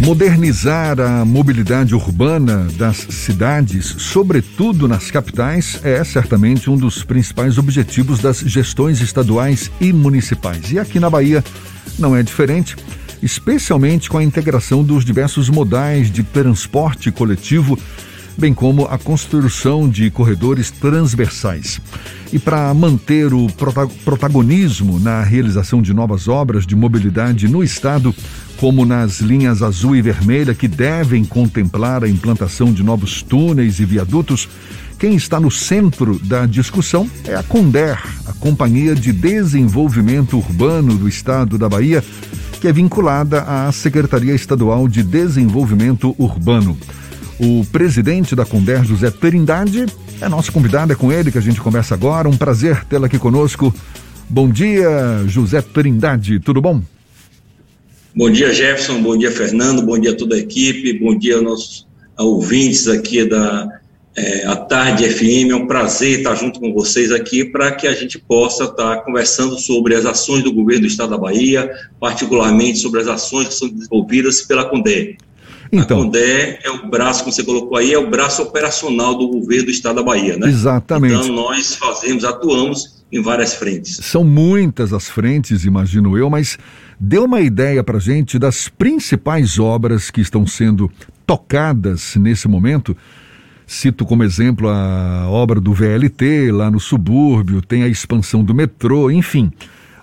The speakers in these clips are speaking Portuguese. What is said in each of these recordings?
Modernizar a mobilidade urbana das cidades, sobretudo nas capitais, é certamente um dos principais objetivos das gestões estaduais e municipais. E aqui na Bahia não é diferente, especialmente com a integração dos diversos modais de transporte coletivo, bem como a construção de corredores transversais. E para manter o protagonismo na realização de novas obras de mobilidade no estado, como nas linhas azul e vermelha, que devem contemplar a implantação de novos túneis e viadutos, quem está no centro da discussão é a Conder, a Companhia de Desenvolvimento Urbano do Estado da Bahia, que é vinculada à Secretaria Estadual de Desenvolvimento Urbano. O presidente da Conder, José Trindade, é nosso convidado, é com ele que a gente conversa agora. Um prazer tê-la aqui conosco. Bom dia, José Trindade, tudo bom? Bom dia, Jefferson. Bom dia, Fernando. Bom dia a toda a equipe. Bom dia aos nossos ouvintes aqui da é, a Tarde FM. É um prazer estar junto com vocês aqui para que a gente possa estar conversando sobre as ações do governo do Estado da Bahia, particularmente sobre as ações que são desenvolvidas pela CONDE. Então, a CONDE é o braço, como você colocou aí, é o braço operacional do governo do Estado da Bahia, né? Exatamente. Então, nós fazemos, atuamos em várias frentes. São muitas as frentes, imagino eu, mas dê uma ideia para gente das principais obras que estão sendo tocadas nesse momento. Cito como exemplo a obra do VLT lá no subúrbio, tem a expansão do metrô, enfim,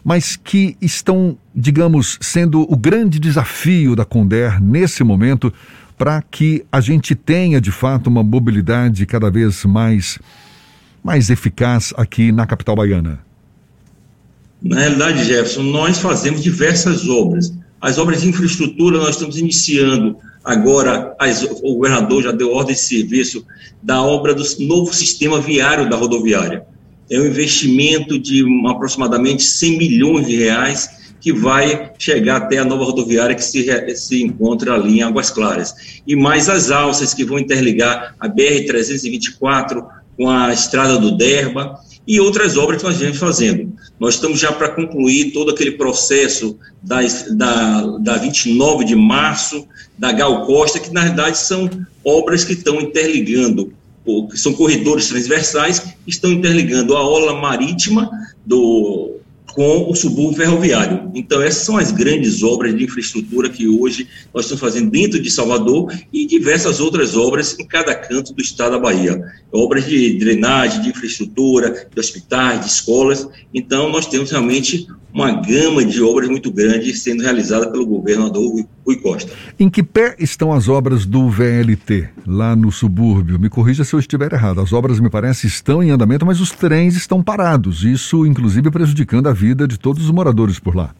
mas que estão, digamos, sendo o grande desafio da Conder nesse momento para que a gente tenha de fato uma mobilidade cada vez mais mais eficaz aqui na capital baiana? Na realidade, Jefferson, nós fazemos diversas obras. As obras de infraestrutura nós estamos iniciando agora, as, o governador já deu ordem de serviço da obra do novo sistema viário da rodoviária. É um investimento de aproximadamente 100 milhões de reais que vai chegar até a nova rodoviária que se, se encontra ali em Águas Claras. E mais as alças que vão interligar a BR-324 com a estrada do Derba e outras obras que nós vamos fazendo. Nós estamos já para concluir todo aquele processo das, da, da 29 de março, da Gal Costa, que na verdade são obras que estão interligando, que são corredores transversais, que estão interligando a ola marítima do, com o subúrbio ferroviário. Então, essas são as grandes obras de infraestrutura que hoje nós estamos fazendo dentro de Salvador e diversas outras obras em cada canto do estado da Bahia. Obras de drenagem, de infraestrutura, de hospitais, de escolas. Então, nós temos realmente uma gama de obras muito grande sendo realizada pelo governador Rui Costa. Em que pé estão as obras do VLT lá no subúrbio? Me corrija se eu estiver errado. As obras, me parece, estão em andamento, mas os trens estão parados. Isso, inclusive, prejudicando a vida de todos os moradores por lá.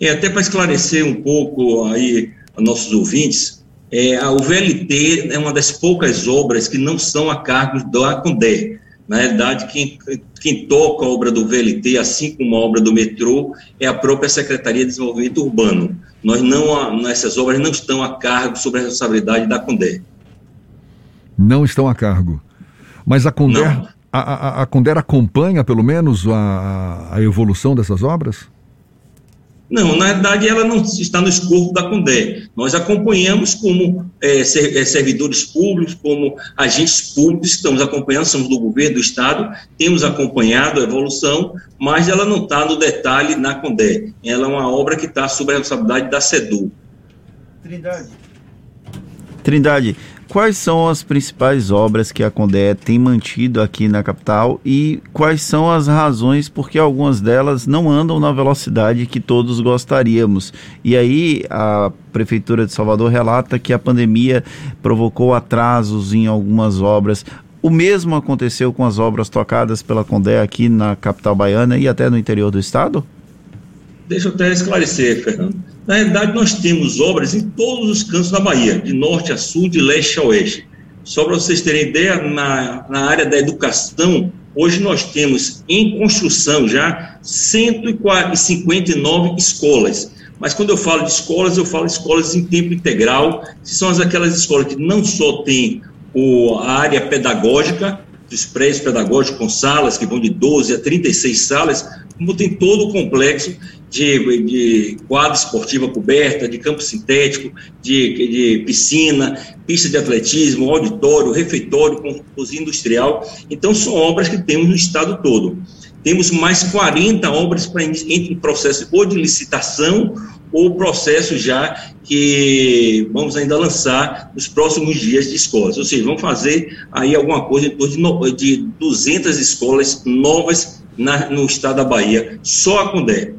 É, até para esclarecer um pouco aí a nossos ouvintes, é, o VLT é uma das poucas obras que não são a cargo da CONDE. Na realidade, quem, quem toca a obra do VLT, assim como a obra do metrô, é a própria Secretaria de Desenvolvimento Urbano. Nós não, essas obras não estão a cargo sobre a responsabilidade da Conder. Não estão a cargo. Mas a Conder, a, a, a Conder acompanha, pelo menos, a, a evolução dessas obras? Não, na verdade ela não está no escopo da CONDE. Nós acompanhamos como é, é, servidores públicos, como agentes públicos, estamos acompanhando, somos do governo do Estado, temos acompanhado a evolução, mas ela não está no detalhe na CONDE. Ela é uma obra que está sob a responsabilidade da SEDU. Trindade. Trindade, quais são as principais obras que a Condé tem mantido aqui na capital e quais são as razões porque algumas delas não andam na velocidade que todos gostaríamos. E aí a Prefeitura de Salvador relata que a pandemia provocou atrasos em algumas obras. O mesmo aconteceu com as obras tocadas pela Condé aqui na capital baiana e até no interior do estado? Deixa eu até esclarecer, Fernando. Na realidade, nós temos obras em todos os cantos da Bahia, de norte a sul, de leste a oeste. Só para vocês terem ideia, na, na área da educação, hoje nós temos em construção já 159 escolas. Mas quando eu falo de escolas, eu falo de escolas em tempo integral, que são aquelas escolas que não só têm o, a área pedagógica, prédios pedagógicos com salas, que vão de 12 a 36 salas, como tem todo o complexo de, de quadra esportiva coberta, de campo sintético, de, de piscina, pista de atletismo, auditório, refeitório, com cozinha industrial. Então, são obras que temos no estado todo. Temos mais 40 obras para entre processo ou de licitação ou processo já que vamos ainda lançar nos próximos dias de escolas. Ou seja, vamos fazer aí alguma coisa em torno de, de 200 escolas novas na, no estado da Bahia, só a Condé.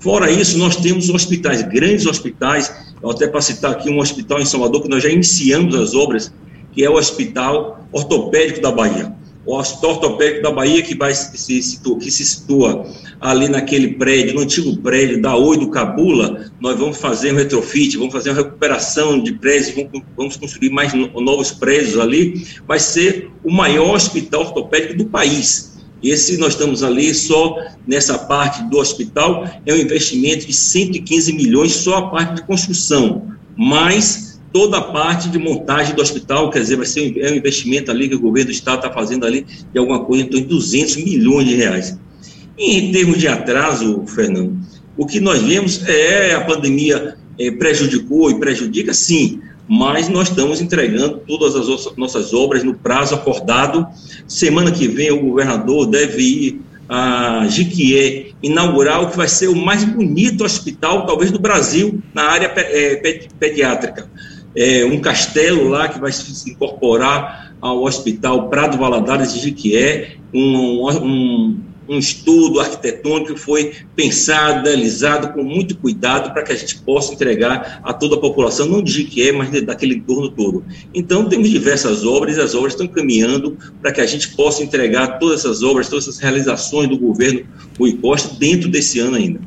Fora isso, nós temos hospitais, grandes hospitais, até para citar aqui um hospital em Salvador, que nós já iniciamos as obras, que é o Hospital Ortopédico da Bahia. O Hospital Ortopédico da Bahia, que, vai se situa, que se situa ali naquele prédio, no antigo prédio da Oi do Cabula, nós vamos fazer um retrofit, vamos fazer uma recuperação de prédios, vamos, vamos construir mais novos prédios ali. Vai ser o maior hospital ortopédico do país. Esse nós estamos ali só nessa parte do hospital, é um investimento de 115 milhões só a parte de construção, mais toda a parte de montagem do hospital, quer dizer, vai ser é um investimento ali que o governo do estado está fazendo ali de alguma coisa em torno de 200 milhões de reais. E em termos de atraso, Fernando, o que nós vemos é a pandemia é, prejudicou e prejudica, sim, mas nós estamos entregando todas as nossas obras no prazo acordado. Semana que vem o governador deve ir a Jiquié inaugurar o que vai ser o mais bonito hospital, talvez do Brasil, na área é, pediátrica. É um castelo lá que vai se incorporar ao Hospital Prado Valadares de Jiquié, um, um um estudo arquitetônico que foi pensado, analisado com muito cuidado para que a gente possa entregar a toda a população, não de Jiquié, mas daquele entorno todo. Então, temos diversas obras as obras estão caminhando para que a gente possa entregar todas essas obras, todas essas realizações do governo Rui Costa dentro desse ano ainda.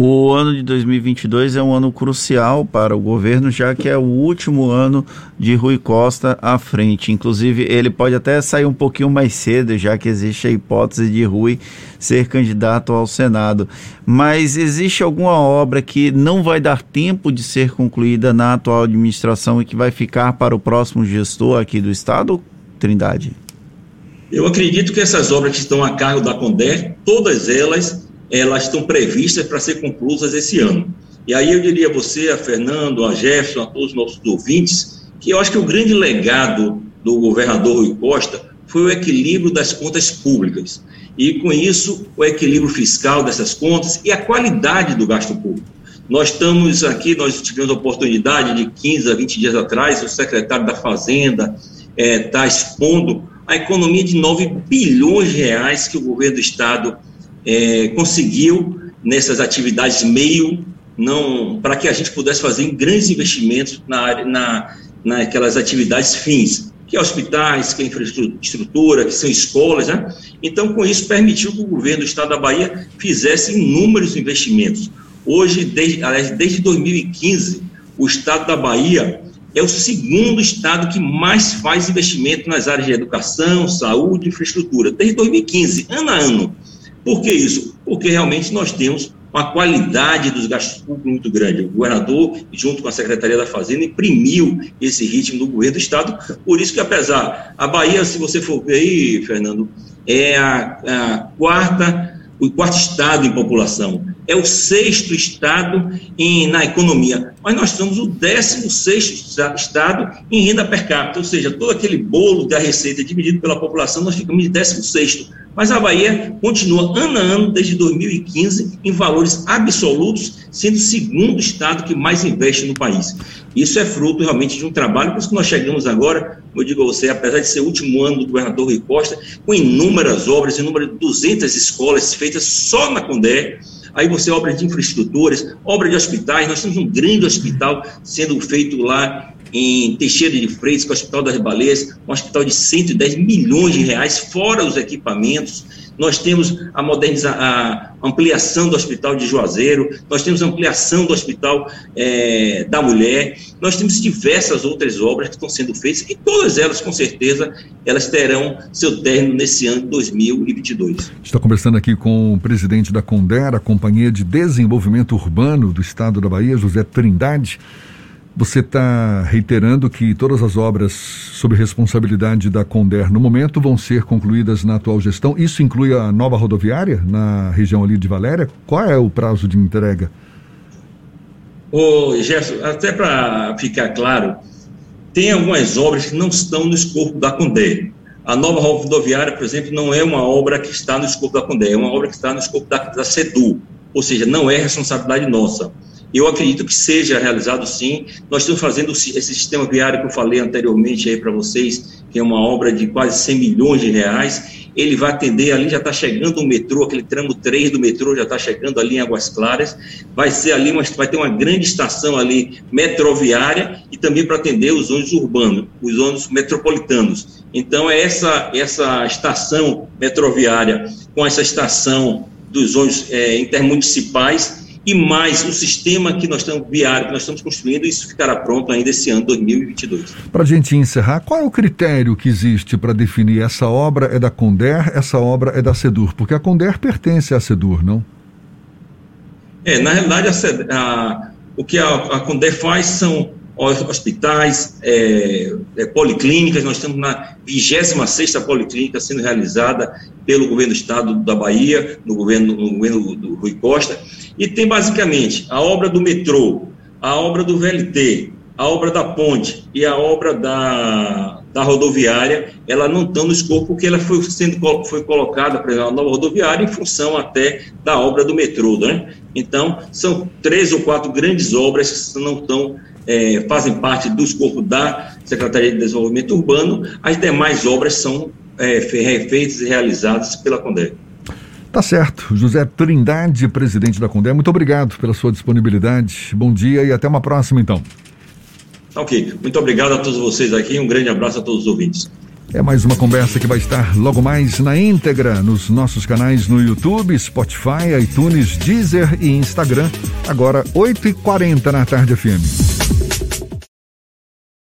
O ano de 2022 é um ano crucial para o governo, já que é o último ano de Rui Costa à frente. Inclusive, ele pode até sair um pouquinho mais cedo, já que existe a hipótese de Rui ser candidato ao Senado. Mas existe alguma obra que não vai dar tempo de ser concluída na atual administração e que vai ficar para o próximo gestor aqui do Estado, Trindade? Eu acredito que essas obras que estão a cargo da Condé, todas elas elas estão previstas para ser conclusas esse ano. E aí eu diria a você, a Fernando, a Jefferson, a todos os nossos ouvintes, que eu acho que o grande legado do governador Rui Costa foi o equilíbrio das contas públicas. E com isso, o equilíbrio fiscal dessas contas e a qualidade do gasto público. Nós estamos aqui, nós tivemos a oportunidade de 15 a 20 dias atrás, o secretário da Fazenda está eh, é, expondo a economia de 9 bilhões de reais que o governo do Estado é, conseguiu nessas atividades meio não para que a gente pudesse fazer grandes investimentos na, na naquelas atividades fins que é hospitais, que é infraestrutura, que são escolas, né? Então, com isso, permitiu que o governo do estado da Bahia fizesse inúmeros investimentos. Hoje, desde, aliás, desde 2015, o estado da Bahia é o segundo estado que mais faz investimento nas áreas de educação, saúde infraestrutura, desde 2015, ano a ano. Por que isso? Porque realmente nós temos uma qualidade dos gastos públicos muito grande. O governador, junto com a Secretaria da Fazenda, imprimiu esse ritmo do governo do Estado. Por isso que, apesar, a Bahia, se você for ver aí, Fernando, é a, a quarta o quarto estado em população, é o sexto estado em, na economia, mas nós somos o décimo sexto estado em renda per capita, ou seja, todo aquele bolo da receita dividido pela população, nós ficamos de décimo sexto. Mas a Bahia continua ano a ano, desde 2015, em valores absolutos, sendo o segundo estado que mais investe no país. Isso é fruto realmente de um trabalho, por isso que nós chegamos agora, como eu digo a você, apesar de ser o último ano do governador Rui Costa, com inúmeras obras, inúmeras 200 escolas feitas só na Condé, aí você obras de infraestruturas, obra de hospitais, nós temos um grande hospital sendo feito lá em Teixeira de Freitas, é o Hospital das Baleias, um hospital de 110 milhões de reais, fora os equipamentos. Nós temos a, moderniza a ampliação do Hospital de Juazeiro, nós temos a ampliação do Hospital é, da Mulher, nós temos diversas outras obras que estão sendo feitas e todas elas, com certeza, elas terão seu término nesse ano de 2022. Estou conversando aqui com o presidente da Condera, Companhia de Desenvolvimento Urbano do Estado da Bahia, José Trindade. Você está reiterando que todas as obras sob responsabilidade da Conder no momento vão ser concluídas na atual gestão. Isso inclui a nova rodoviária na região ali de Valéria? Qual é o prazo de entrega? Ô, Gerson, até para ficar claro, tem algumas obras que não estão no escopo da Conder. A nova rodoviária, por exemplo, não é uma obra que está no escopo da Conder, é uma obra que está no escopo da, da CEDU, ou seja, não é responsabilidade nossa. Eu acredito que seja realizado sim. Nós estamos fazendo esse sistema viário que eu falei anteriormente aí para vocês, que é uma obra de quase 100 milhões de reais. Ele vai atender ali, já está chegando o metrô, aquele tramo 3 do metrô já está chegando ali em Águas Claras. Vai ser ali, uma, vai ter uma grande estação ali metroviária e também para atender os ônibus urbanos, os ônibus metropolitanos. Então, é essa, essa estação metroviária com essa estação dos ônibus é, intermunicipais e mais o sistema que nós estamos viário que nós estamos construindo, isso ficará pronto ainda esse ano 2022. Para a gente encerrar, qual é o critério que existe para definir essa obra é da Conder, essa obra é da Sedur? Porque a Conder pertence à Sedur, não? É, na realidade, a, a, o que a, a Conder faz são hospitais, é, é, policlínicas, nós estamos na 26ª policlínica sendo realizada pelo governo do estado da Bahia, no governo, no governo do Rui Costa, e tem basicamente a obra do metrô, a obra do VLT, a obra da ponte e a obra da, da rodoviária, ela não estão no escopo porque ela foi sendo foi colocada para a nova rodoviária em função até da obra do metrô, né? Então, são três ou quatro grandes obras que não estão é, fazem parte do escopo da Secretaria de Desenvolvimento Urbano, as demais obras são é, feitas e realizadas pela Condé. Tá certo. José Trindade, presidente da Condé, muito obrigado pela sua disponibilidade. Bom dia e até uma próxima, então. Tá ok. Muito obrigado a todos vocês aqui. Um grande abraço a todos os ouvintes. É mais uma conversa que vai estar logo mais na íntegra nos nossos canais no YouTube, Spotify, iTunes, Deezer e Instagram. Agora, 8h40 na tarde FM.